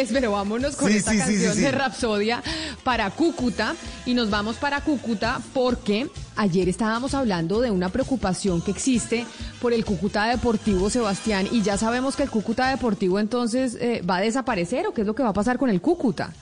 jueves, pero vámonos con esta canción de Rapsodia para Cúcuta y nos vamos para Cúcuta porque ayer estábamos hablando de una preocupación que existe por el Cúcuta Deportivo Sebastián y ya sabemos que el Cúcuta Deportivo entonces eh, va a desaparecer o qué es lo que va a pasar con el Cúcuta.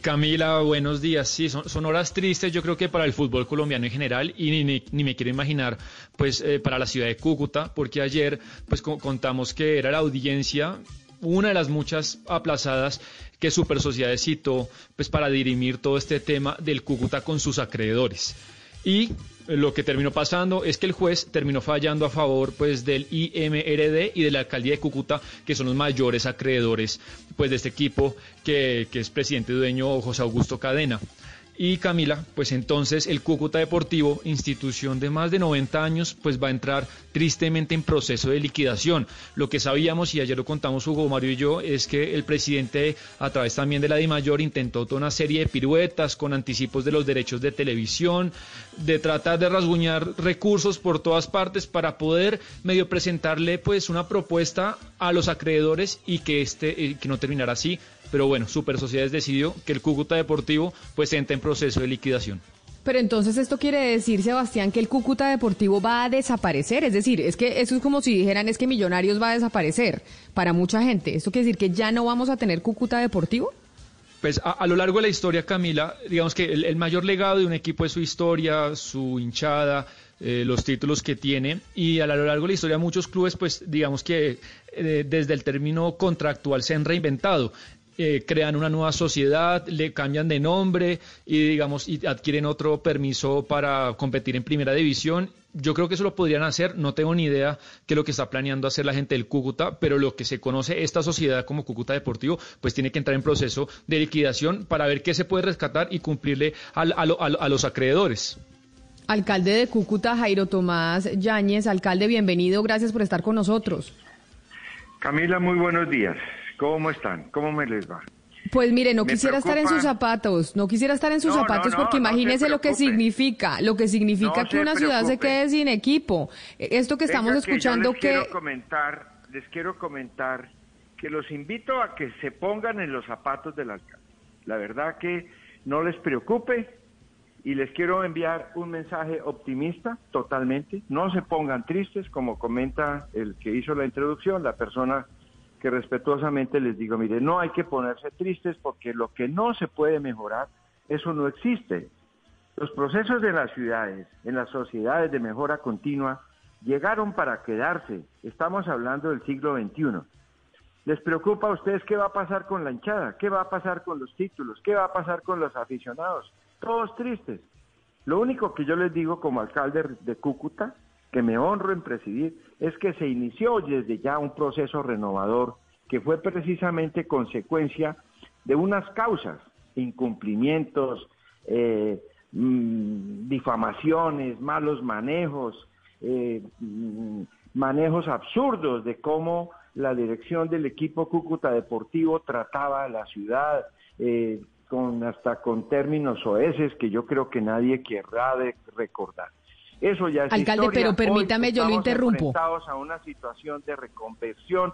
Camila, buenos días. Sí, son, horas tristes, yo creo que para el fútbol colombiano en general y ni, me quiero imaginar, pues, eh, para la ciudad de Cúcuta, porque ayer, pues, contamos que era la audiencia, una de las muchas aplazadas que Super Sociedades citó, pues, para dirimir todo este tema del Cúcuta con sus acreedores. Y lo que terminó pasando es que el juez terminó fallando a favor pues del IMRD y de la alcaldía de Cúcuta, que son los mayores acreedores pues de este equipo que, que es presidente dueño José Augusto Cadena. Y Camila, pues entonces el Cúcuta Deportivo, institución de más de 90 años, pues va a entrar tristemente en proceso de liquidación. Lo que sabíamos, y ayer lo contamos Hugo Mario y yo, es que el presidente, a través también de la DIMAYOR, intentó toda una serie de piruetas con anticipos de los derechos de televisión, de tratar de rasguñar recursos por todas partes para poder medio presentarle pues una propuesta a los acreedores y que este, eh, que no terminara así, pero bueno, Super Sociedades decidió que el Cúcuta Deportivo pues entre en proceso de liquidación. Pero entonces esto quiere decir, Sebastián, que el Cúcuta Deportivo va a desaparecer. Es decir, es que eso es como si dijeran es que Millonarios va a desaparecer para mucha gente. ¿Esto quiere decir que ya no vamos a tener Cúcuta Deportivo? Pues a, lo largo de la historia, Camila, digamos que el, mayor legado de un equipo es su historia, su hinchada, eh, los títulos que tiene y a lo largo de la historia muchos clubes pues digamos que eh, desde el término contractual se han reinventado eh, crean una nueva sociedad, le cambian de nombre y digamos y adquieren otro permiso para competir en primera división. Yo creo que eso lo podrían hacer, no tengo ni idea qué es lo que está planeando hacer la gente del Cúcuta, pero lo que se conoce esta sociedad como Cúcuta Deportivo, pues tiene que entrar en proceso de liquidación para ver qué se puede rescatar y cumplirle a los acreedores. Alcalde de Cúcuta, Jairo Tomás Yáñez, alcalde, bienvenido, gracias por estar con nosotros. Camila, muy buenos días. ¿Cómo están? ¿Cómo me les va? Pues mire, no quisiera estar en sus zapatos, no quisiera estar en sus zapatos porque imagínese lo que significa, lo que significa que una ciudad se quede sin equipo. Esto que estamos escuchando que, les quiero comentar, les quiero comentar que los invito a que se pongan en los zapatos del alcalde. La verdad que no les preocupe y les quiero enviar un mensaje optimista totalmente. No se pongan tristes, como comenta el que hizo la introducción, la persona que respetuosamente les digo, mire, no hay que ponerse tristes porque lo que no se puede mejorar, eso no existe. Los procesos de las ciudades, en las sociedades de mejora continua, llegaron para quedarse. Estamos hablando del siglo XXI. ¿Les preocupa a ustedes qué va a pasar con la hinchada? ¿Qué va a pasar con los títulos? ¿Qué va a pasar con los aficionados? Todos tristes. Lo único que yo les digo como alcalde de Cúcuta que me honro en presidir, es que se inició desde ya un proceso renovador que fue precisamente consecuencia de unas causas, incumplimientos, eh, mm, difamaciones, malos manejos, eh, mm, manejos absurdos de cómo la dirección del equipo Cúcuta Deportivo trataba a la ciudad, eh, con hasta con términos oeces que yo creo que nadie querrá recordar. Eso ya es Alcalde, pero permítame, yo lo interrumpo. Estamos a una situación de reconversión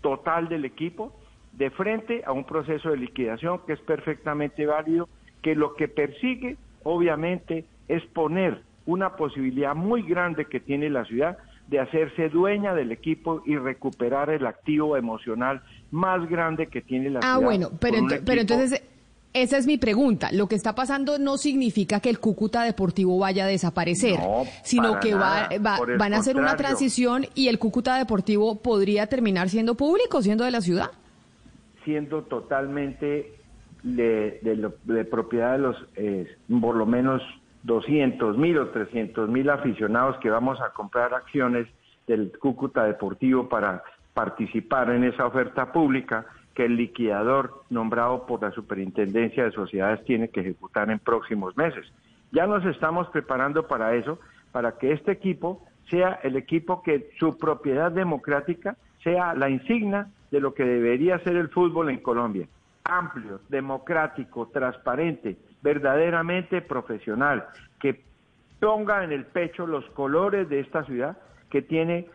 total del equipo, de frente a un proceso de liquidación que es perfectamente válido, que lo que persigue, obviamente, es poner una posibilidad muy grande que tiene la ciudad de hacerse dueña del equipo y recuperar el activo emocional más grande que tiene la ah, ciudad. Ah, bueno, pero, pero entonces esa es mi pregunta. Lo que está pasando no significa que el Cúcuta Deportivo vaya a desaparecer, sino que va, van a hacer una transición y el Cúcuta Deportivo podría terminar siendo público, siendo de la ciudad. Siendo totalmente de, propiedad de los, eh, por lo menos 200 mil o 300 mil aficionados que vamos a comprar acciones del Cúcuta Deportivo para participar en esa oferta pública que el liquidador nombrado por la Superintendencia de Sociedades tiene que ejecutar en próximos meses. Ya nos estamos preparando para eso, para que este equipo sea el equipo que su propiedad democrática sea la insignia de lo que debería ser el fútbol en Colombia. Amplio, democrático, transparente, verdaderamente profesional, que ponga en el pecho los colores de esta ciudad que tiene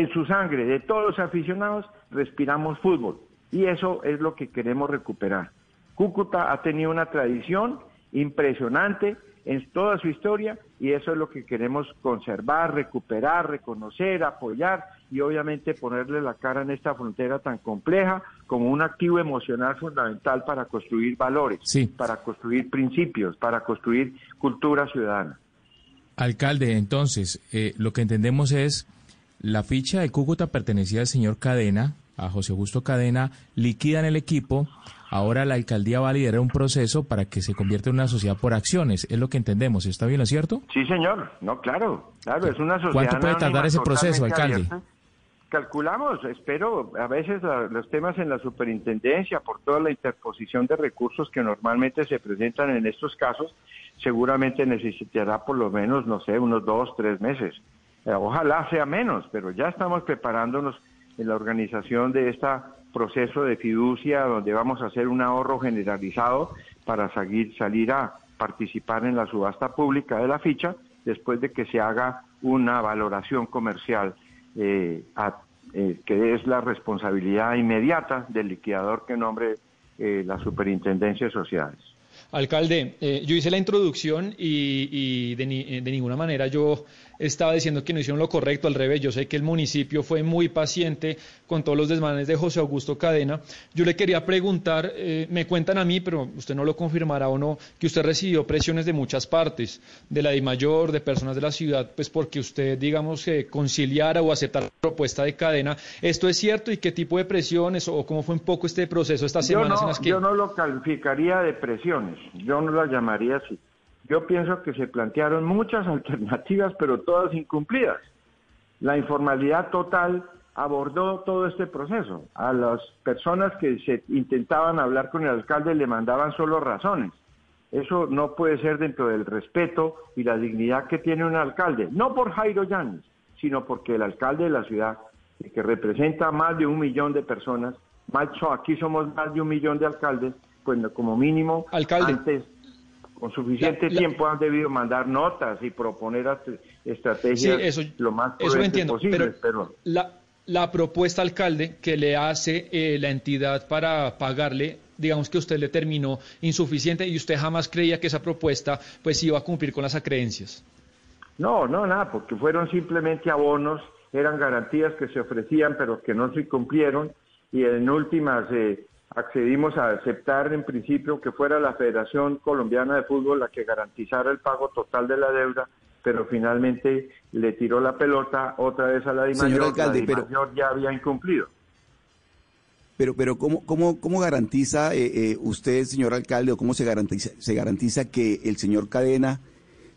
en su sangre de todos los aficionados respiramos fútbol. Y eso es lo que queremos recuperar. Cúcuta ha tenido una tradición impresionante en toda su historia y eso es lo que queremos conservar, recuperar, reconocer, apoyar y obviamente ponerle la cara en esta frontera tan compleja como un activo emocional fundamental para construir valores, para construir principios, para construir cultura ciudadana. Alcalde, entonces, eh, lo que entendemos es la ficha de Cúcuta pertenecía al señor Cadena, a José Augusto Cadena, liquidan el equipo, ahora la alcaldía va a liderar un proceso para que se convierta en una sociedad por acciones, es lo que entendemos, ¿está bien, lo cierto? Sí, señor, no, claro, claro, es una sociedad. ¿Cuánto puede tardar ese proceso, alcalde? Calculamos, espero, a veces los temas en la superintendencia, por toda la interposición de recursos que normalmente se presentan en estos casos, seguramente necesitará por lo menos, no sé, unos dos, tres meses. Eh, ojalá sea menos, pero ya estamos preparándonos en la organización de este proceso de fiducia donde vamos a hacer un ahorro generalizado para salir a participar en la subasta pública de la ficha después de que se haga una valoración comercial eh, eh, que es la responsabilidad inmediata del liquidador que nombre la Superintendencia de Sociedades. Alcalde, yo hice la introducción y, de, de, ninguna manera yo estaba diciendo que no hicieron lo correcto, al revés, yo sé que el municipio fue muy paciente con todos los desmanes de José Augusto Cadena. Yo le quería preguntar, eh, me cuentan a mí, pero usted no lo confirmará o no, que usted recibió presiones de muchas partes, de la mayor, de personas de la ciudad, pues porque usted, digamos, que conciliara o aceptara la propuesta de Cadena. ¿Esto es cierto y qué tipo de presiones o cómo fue un poco este proceso estas semanas en las que... Yo no lo calificaría de presiones, yo no lo llamaría así. Yo pienso que se plantearon muchas alternativas, pero todas incumplidas. La informalidad total abordó todo este proceso. A las personas que se intentaban hablar con el alcalde le mandaban solo razones. Eso no puede ser dentro del respeto y la dignidad que tiene un alcalde, no por Jairo Yanis, sino porque el alcalde de la ciudad, que representa más de un millón de personas, macho, aquí somos más de un millón de alcaldes, pues como mínimo alcalde. antes con suficiente tiempo han debido mandar notas y proponer estrategias lo más posible. Pero, La, la, propuesta, alcalde, que le hace eh, la entidad para pagarle, digamos que usted le terminó insuficiente y usted jamás creía que esa propuesta pues iba a cumplir con las acreencias. No, no, nada, porque fueron simplemente abonos, eran garantías que se ofrecían pero que no se cumplieron y en últimas... Eh, accedimos a aceptar en principio que fuera la Federación Colombiana de Fútbol la que garantizara el pago total de la deuda, pero finalmente le tiró la pelota otra vez a la DIMAYOR, la DIMAYOR ya había incumplido. Pero, pero ¿cómo, cómo, cómo garantiza eh, eh, usted, señor alcalde, o cómo se garantiza, se garantiza que el señor Cadena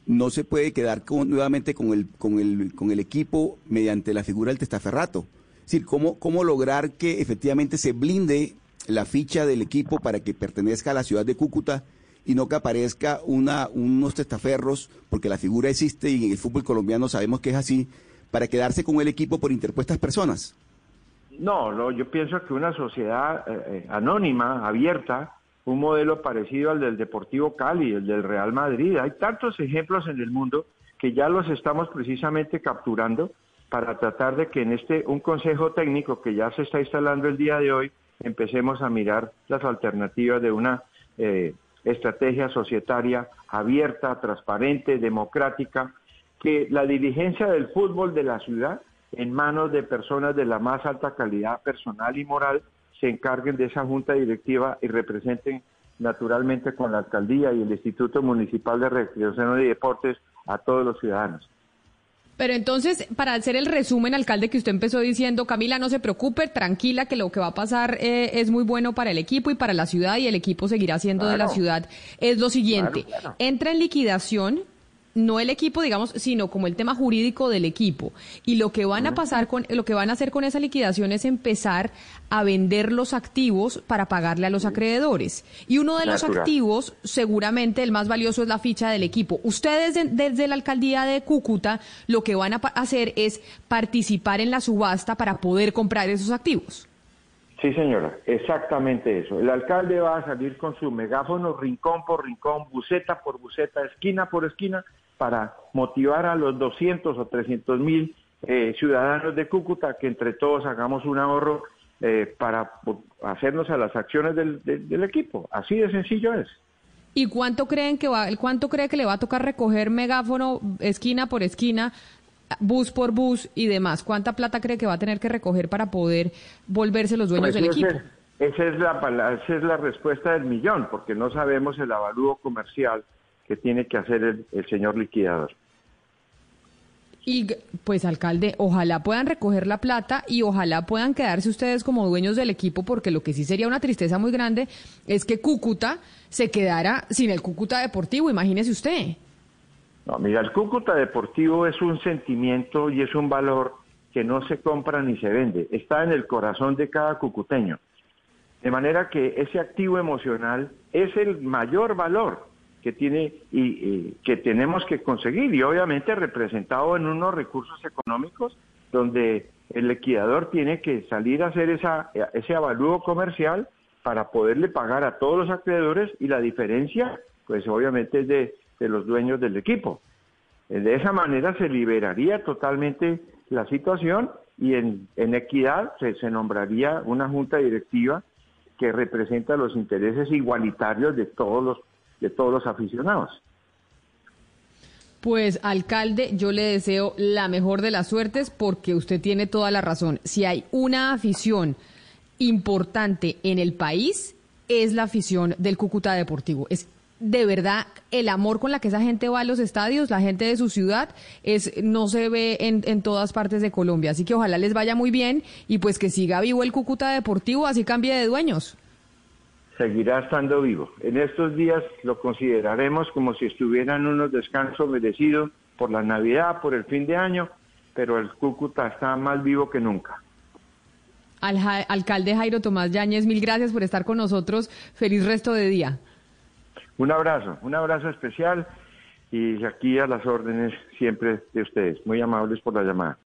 no se puede quedar nuevamente con el, con, el, con el equipo mediante la figura del testaferrato? Es decir, ¿cómo, ¿cómo lograr que efectivamente se blinde la ficha del equipo para que pertenezca a la ciudad de Cúcuta y no que aparezca una, unos testaferros, porque la figura existe y en el fútbol colombiano sabemos que es así, para quedarse con el equipo por interpuestas personas. No, no yo pienso que una sociedad eh, eh, anónima, abierta, un modelo parecido al del Deportivo Cali, el del Real Madrid. Hay tantos ejemplos en el mundo que ya los estamos precisamente capturando para tratar de que en este un consejo técnico que ya se está instalando el día de hoy empecemos a mirar las alternativas de una eh, estrategia societaria abierta, transparente, democrática, que la dirigencia del fútbol de la ciudad, en manos de personas de la más alta calidad personal y moral, se encarguen de esa junta directiva y representen naturalmente con la alcaldía y el Instituto Municipal de Recreación y Deportes a todos los ciudadanos. Pero entonces, para hacer el resumen, alcalde, que usted empezó diciendo, Camila, no se preocupe, tranquila, que lo que va a pasar eh, es muy bueno para el equipo y para la ciudad y el equipo seguirá siendo de la ciudad, es lo siguiente, entra en liquidación no el equipo, digamos, sino como el tema jurídico del equipo. Y lo que van a pasar con, lo que van a hacer con esa liquidación es empezar a vender los activos para pagarle a los acreedores. Y uno de los activos, seguramente el más valioso es la ficha del equipo. Ustedes desde la alcaldía de Cúcuta lo que van a hacer es participar en la subasta para poder comprar esos activos. Sí, señora, exactamente eso. El alcalde va a salir con su megáfono rincón por rincón, buceta por buceta, esquina por esquina, para motivar a los 200 o 300 mil eh, ciudadanos de Cúcuta que entre todos hagamos un ahorro eh, para hacernos a las acciones del, del, equipo. Así de sencillo es. ¿Y cuánto creen que va, cuánto cree que le va a tocar recoger megáfono esquina por esquina, bus por bus y demás? ¿Cuánta plata cree que va a tener que recoger para poder volverse los dueños pues del equipo? esa es la esa es la respuesta del millón, porque no sabemos el avalúo comercial que tiene que hacer el señor liquidador. Y pues alcalde, ojalá puedan recoger la plata y ojalá puedan quedarse ustedes como dueños del equipo, porque lo que sí sería una tristeza muy grande es que Cúcuta se quedara sin el Cúcuta Deportivo, imagínese usted. No, mira, el Cúcuta Deportivo es un sentimiento y es un valor que no se compra ni se vende, está en el corazón de cada cucuteño. De manera que ese activo emocional es el mayor valor que tiene y, que tenemos que conseguir y obviamente representado en unos recursos económicos donde el liquidador tiene que salir a hacer esa, ese avalúo comercial para poderle pagar a todos los acreedores y la diferencia pues obviamente es de, los dueños del equipo. De esa manera se liberaría totalmente la situación y en, en equidad se nombraría una junta directiva que representa los intereses igualitarios de todos los de todos los aficionados. Pues alcalde, yo le deseo la mejor de las suertes porque usted tiene toda la razón. Si hay una afición importante en el país, es la afición del Cúcuta Deportivo. Es de verdad el amor con la que esa gente va a los estadios, la gente de su ciudad, es no se ve en, en todas partes de Colombia. Así que ojalá les vaya muy bien y pues que siga vivo el Cúcuta Deportivo, así cambie de dueños seguirá estando vivo. En estos días lo consideraremos como si estuvieran unos descansos merecidos por la Navidad, por el fin de año, pero el Cúcuta está más vivo que nunca. Al alcalde Jairo Tomás Yáñez, mil gracias por estar con nosotros. Feliz resto de día. Un abrazo, un abrazo especial y aquí a las órdenes siempre de ustedes. Muy amables por la llamada.